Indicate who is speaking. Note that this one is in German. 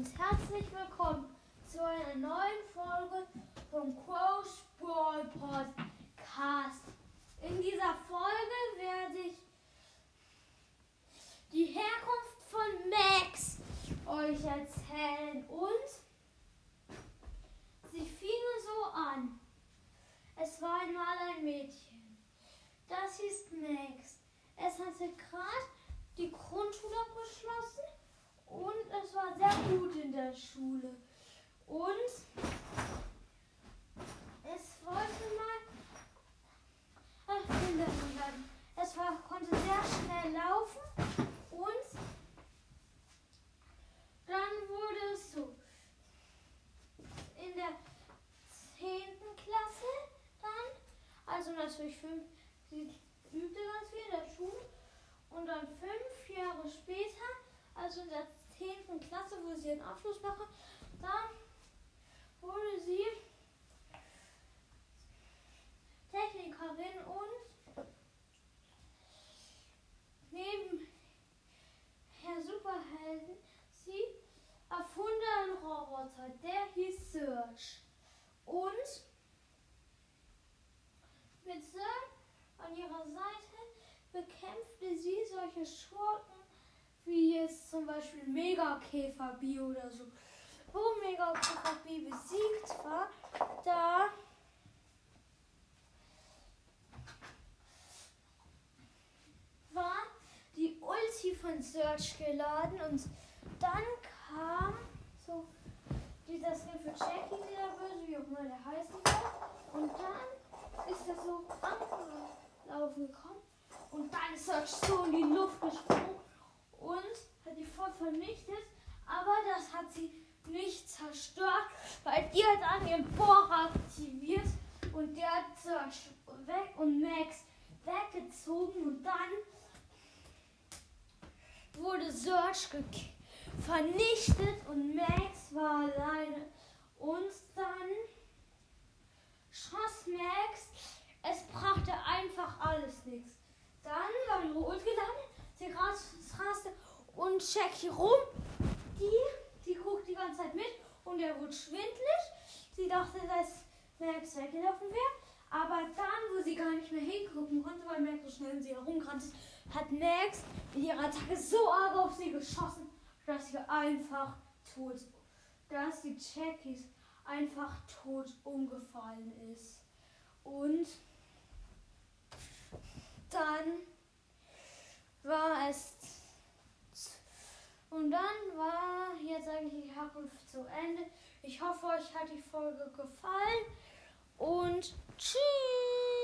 Speaker 1: und herzlich willkommen zu einer neuen Folge vom Crow's Brawl Podcast. In dieser Folge werde ich die Herkunft von Max euch erzählen und sie fing so an. Es war einmal ein Mädchen. Das hieß Max. Es hatte gerade die Grundschule abgeschlossen und es war sehr gut in der Schule. Und es wollte mal ach, Kinderin werden. Es war, konnte sehr schnell laufen und dann wurde es so. In der 10. Klasse dann, also natürlich fünf, sie übte ganz viel in der Schule und dann fünf Jahre später, also in der 10. Klasse, wo sie einen Abschluss machen, dann wurde sie Technikerin und neben Herr Superhelden, sie erfund einen Roboter, der hieß Search. Und mit Search an ihrer Seite bekämpfte sie solche Schurken wie jetzt zum Beispiel Megakäfer B oder so. Wo Megakäfer B besiegt war, da war die Ulti von Search geladen und dann kam so dieser Skin für Jackie, der böse, wie auch immer der heißen soll. Und dann ist er so angelaufen gekommen und dann ist Search so in die Luft gesprungen und hat die voll vernichtet. Aber das hat sie nicht zerstört, weil die hat an ihren Bohrer aktiviert und der hat Search weg und Max weggezogen und dann wurde Search vernichtet und Max war alleine. Und dann schoss Max, es brachte einfach alles nichts. Dann war ihre Ult geladen, sie raste und Jackie rum. Die, die guckt die ganze Zeit mit und er wurde schwindlig. Sie dachte, dass Max weggelaufen wäre. Aber dann, wo sie gar nicht mehr hingucken konnte, weil Max so schnell in sie herumrannte, hat Max mit ihrer Attacke so arg auf sie geschossen, dass sie einfach tot, dass die Jackies einfach tot umgefallen ist. Und dann war es Herkunft zu Ende. Ich hoffe, euch hat die Folge gefallen und tschüss.